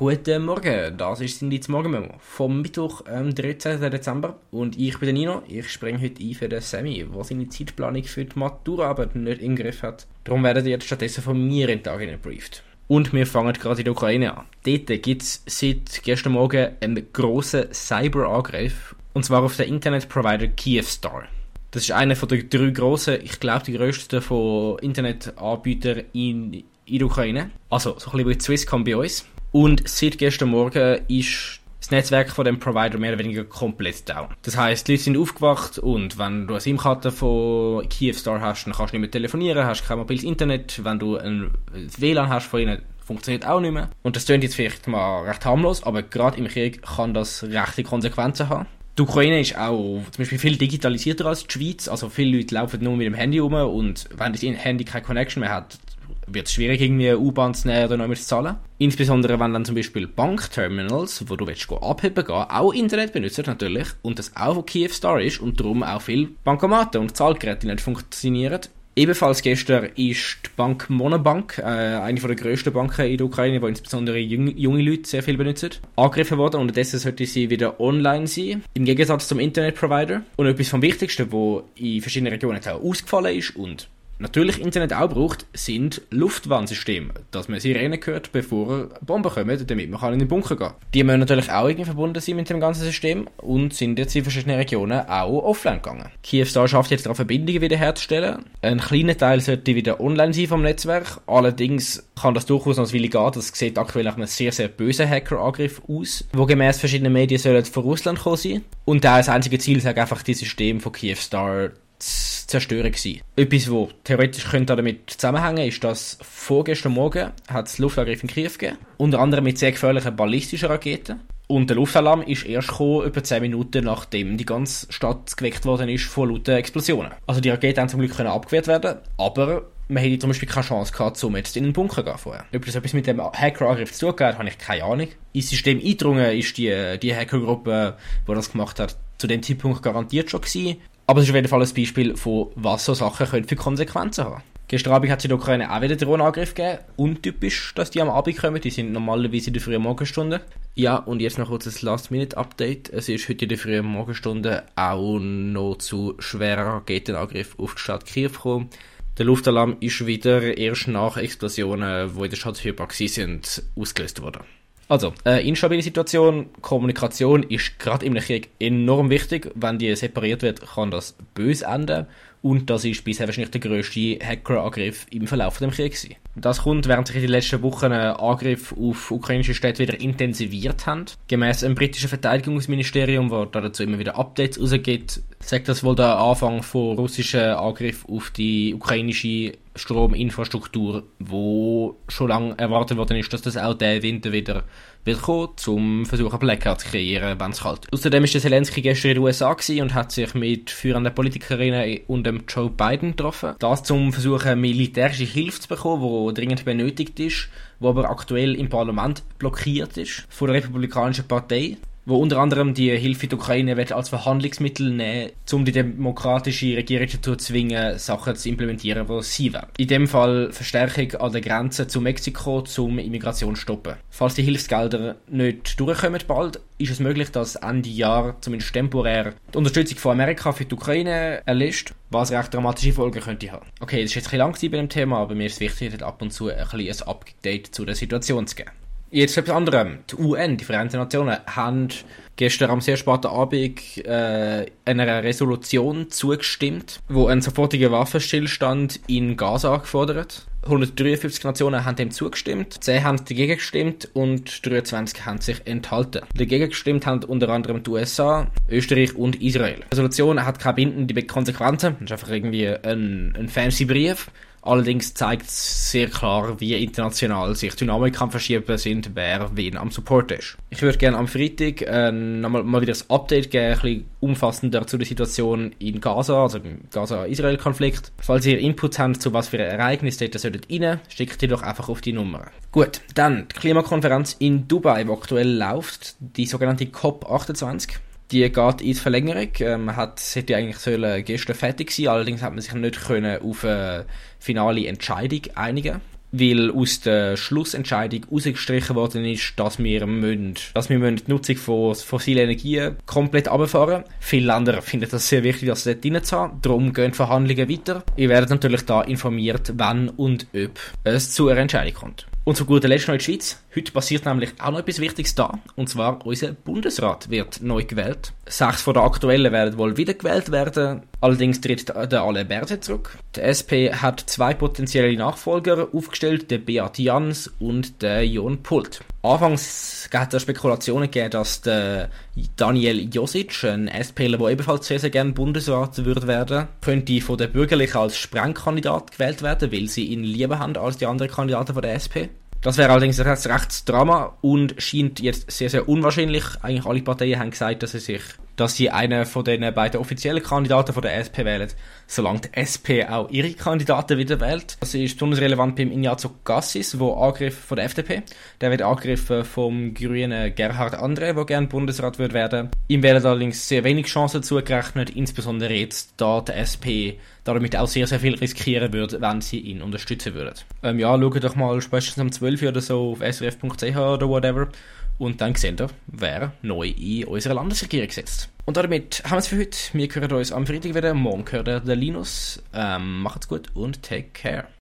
Guten Morgen, das ist die Morgenmemo vom Mittwoch, ähm, 13. Dezember und ich bin der Nino. Ich springe heute ein für den Sammy, der seine Zeitplanung für die Maturaarbeit nicht im Griff hat. Darum werden ihr jetzt stattdessen von mir in den Tag gebrieft. Und wir fangen gerade in der Ukraine an. Dort gibt es seit gestern Morgen einen grossen Cyberangriff und zwar auf den Internetprovider Kyivstar. Das ist einer den drei grossen, ich glaube die grössten von Internetanbietern in, in der Ukraine. Also so ein bisschen wie Swisscom bei uns. Und seit gestern Morgen ist das Netzwerk von dem Provider mehr oder weniger komplett down. Das heißt, die Leute sind aufgewacht und wenn du eine SIM-Karte von Kyivstar hast, dann kannst du nicht mehr telefonieren, hast kein mobiles Internet. Wenn du ein WLAN hast von ihnen, funktioniert auch nicht mehr. Und das klingt jetzt vielleicht mal recht harmlos, aber gerade im Krieg kann das rechte Konsequenzen haben. Die Ukraine ist auch zum Beispiel viel digitalisierter als die Schweiz. Also viele Leute laufen nur mit dem Handy um und wenn das Handy keine Connection mehr hat, wird es schwierig, irgendwie U-Bahn zu nehmen oder noch zu zahlen. Insbesondere, wenn dann zum Beispiel Bankterminals, wo du willst abheben gehen, auch Internet benutzt natürlich und das auch von Kyivstar ist und darum auch viele Bankomaten und Zahlgeräte nicht funktionieren. Ebenfalls gestern ist die Bank Monobank, äh, eine der grössten Banken in der Ukraine, die insbesondere junge, Leute sehr viel benutzen, angegriffen worden. Unterdessen sollte sie wieder online sein, im Gegensatz zum Internetprovider. Und etwas vom Wichtigsten, wo in verschiedenen Regionen auch ausgefallen ist und natürlich Internet auch braucht, sind Luftwarnsysteme, dass man Sirenen hört, bevor Bomben kommen, damit man in den Bunker gehen kann. Die müssen natürlich auch irgendwie verbunden sein mit dem ganzen System und sind jetzt in verschiedenen Regionen auch offline gegangen. Kyivstar schafft jetzt daran, Verbindungen wiederherzustellen. Ein kleiner Teil sollte wieder online sein vom Netzwerk, allerdings kann das durchaus noch willig gehen. Das sieht aktuell nach einem sehr, sehr bösen Hackerangriff aus, wo gemäß verschiedenen Medien sollen von Russland kommen sein. Und da das einzige Ziel ist einfach, das System von Kyivstar zu zerstören gewesen. Etwas, was theoretisch könnte damit zusammenhängen, ist, dass vorgestern Morgen hat es Luftangriff in Kiew gegeben, unter anderem mit sehr gefährlichen ballistischen Raketen. Und der Luftalarm ist erst gekommen, etwa 10 Minuten nachdem die ganze Stadt geweckt worden ist von lauten Explosionen. Also die Raketen haben zum Glück können abgewehrt werden, aber man hätte zum Beispiel keine Chance gehabt, um jetzt in den Bunker zu gehen vorher. Ob das etwas mit dem Hackerangriff zu tun hat, habe ich keine Ahnung. Ins System eingedrungen ist die, die Hackergruppe, die das gemacht hat, zu dem Zeitpunkt garantiert schon gewesen. Aber es ist auf jeden Fall ein Beispiel von, was so Sachen können für Konsequenzen haben. Gestern Abend hat es in der Ukraine auch wieder Drohnenangriff gegeben. Untypisch, dass die am Abend kommen. Die sind normalerweise in der frühen Morgenstunde. Ja, und jetzt noch kurz ein Last-Minute-Update. Es ist heute in der frühen Morgenstunde auch noch zu schweren Raketenangriff auf die Stadt Kiew gekommen. Der Luftalarm ist wieder erst nach Explosionen, die in der Stadt hörbar sind, ausgelöst worden. Also, äh, instabile Situation, Kommunikation ist gerade im Krieg enorm wichtig. Wenn die separiert wird, kann das böse enden. Und das ist bisher wahrscheinlich der grösste Hackerangriff im Verlauf des Krieges. Das kommt, während sich in den letzten Wochen Angriffe auf ukrainische Städte wieder intensiviert haben. Gemäss einem britischen Verteidigungsministerium, das dazu immer wieder Updates rausgibt, sagt das wohl der Anfang von russischen Angriff auf die ukrainische Strominfrastruktur, wo schon lange erwartet worden ist, dass das auch der Winter wieder wird kommen, um versuchen Blackout zu kreieren, wenn es kalt ist. Außerdem ist der Zelensky gestern in den USA und hat sich mit führenden Politikerinnen und dem Joe Biden getroffen. Das zum versuchen militärische Hilfe zu bekommen, wo dringend benötigt ist, wo aber aktuell im Parlament blockiert ist von der Republikanischen Partei wo unter anderem die Hilfe der Ukraine wird als Verhandlungsmittel nehmen, um die demokratische Regierung dazu zu zwingen, Sachen zu implementieren, die sie wollen. In dem Fall Verstärkung an der Grenze zu Mexiko zum Immigration stoppen. Falls die Hilfsgelder nicht durchkommen bald, ist es möglich, dass Ende Jahr zumindest temporär die Unterstützung von Amerika für die Ukraine erlischt, was recht dramatische Folgen könnte haben. Okay, das ist jetzt ein bisschen lang bei dem Thema, aber mir ist es wichtig, ab und zu ein, ein Update zu der Situation zu geben. Jetzt etwas anderem. Die UN, die Vereinten Nationen, haben gestern am sehr späten Abend äh, einer Resolution zugestimmt, wo einen sofortigen Waffenstillstand in Gaza gefordert. 153 Nationen haben dem zugestimmt, 10 haben dagegen gestimmt und 23 haben sich enthalten. Dagegen gestimmt haben unter anderem die USA, Österreich und Israel. Die Resolution hat keine bindenden Konsequenzen, das ist einfach irgendwie ein, ein fancy Brief Allerdings zeigt es sehr klar, wie international sich Dynamik verschieben sind, wer wen am Support ist. Ich würde gerne am Freitag äh, nochmal mal wieder das Update geben, ein bisschen umfassender zu der Situation in Gaza, also im Gaza-Israel-Konflikt. Falls ihr Input habt zu was für ein Ereignis dort solltet rein, schickt ihr doch einfach auf die Nummer. Gut, dann die Klimakonferenz in Dubai, die aktuell läuft, die sogenannte COP28 die geht in Verlängerung. Ähm, man hat, hätte eigentlich sollen gestern fertig sein, allerdings hat man sich nicht können auf eine finale Entscheidung einigen. weil aus der Schlussentscheidung herausgestrichen worden ist, dass wir, müssen, dass wir müssen die Nutzung von fossilen Energien komplett abfahren Viele Länder finden das sehr wichtig, das dort drin zu. Darum gehen Verhandlungen weiter. Ihr werdet natürlich da informiert, wann und ob es zu einer Entscheidung kommt. Und zu guter Letzt noch in der Schweiz. Heute passiert nämlich auch noch etwas Wichtiges da. Und zwar, unser Bundesrat wird neu gewählt. Sechs von den aktuellen werden wohl wiedergewählt werden. Allerdings tritt der Alain Berset zurück. Die SP hat zwei potenzielle Nachfolger aufgestellt, der Beat Jans und der Jon Pult. Anfangs hat es Spekulationen gegeben, dass der Daniel Josic, ein SPler, der ebenfalls sehr, sehr gerne Bundesrat würde werden, könnte von den Bürgerlichen als Sprengkandidat gewählt werden, weil sie ihn lieber haben als die anderen Kandidaten von der SP. Das wäre allerdings ein rechts Drama und scheint jetzt sehr, sehr unwahrscheinlich. Eigentlich alle Parteien haben gesagt, dass sie sich dass sie einen von den beiden offiziellen Kandidaten von der SP wählen, solange die SP auch ihre Kandidaten wieder wählt. Das ist besonders relevant beim Ignazio Gassis, wo angegriffen von der FDP. Der wird angegriffen vom grünen Gerhard Andre, der gerne Bundesrat wird werden. Ihm werden allerdings sehr wenig Chancen zugerechnet, insbesondere jetzt, da die SP damit auch sehr, sehr viel riskieren würde, wenn sie ihn unterstützen würden. Ähm, ja, schaut doch mal spätestens um 12 Uhr oder so auf srf.ch oder whatever und dann sehen wir, wer neu in unsere Landesregierung sitzt. Und damit haben wir es für heute. Wir hören uns am Freitag wieder. Morgen hört der Linus. Ähm, macht's gut und take care.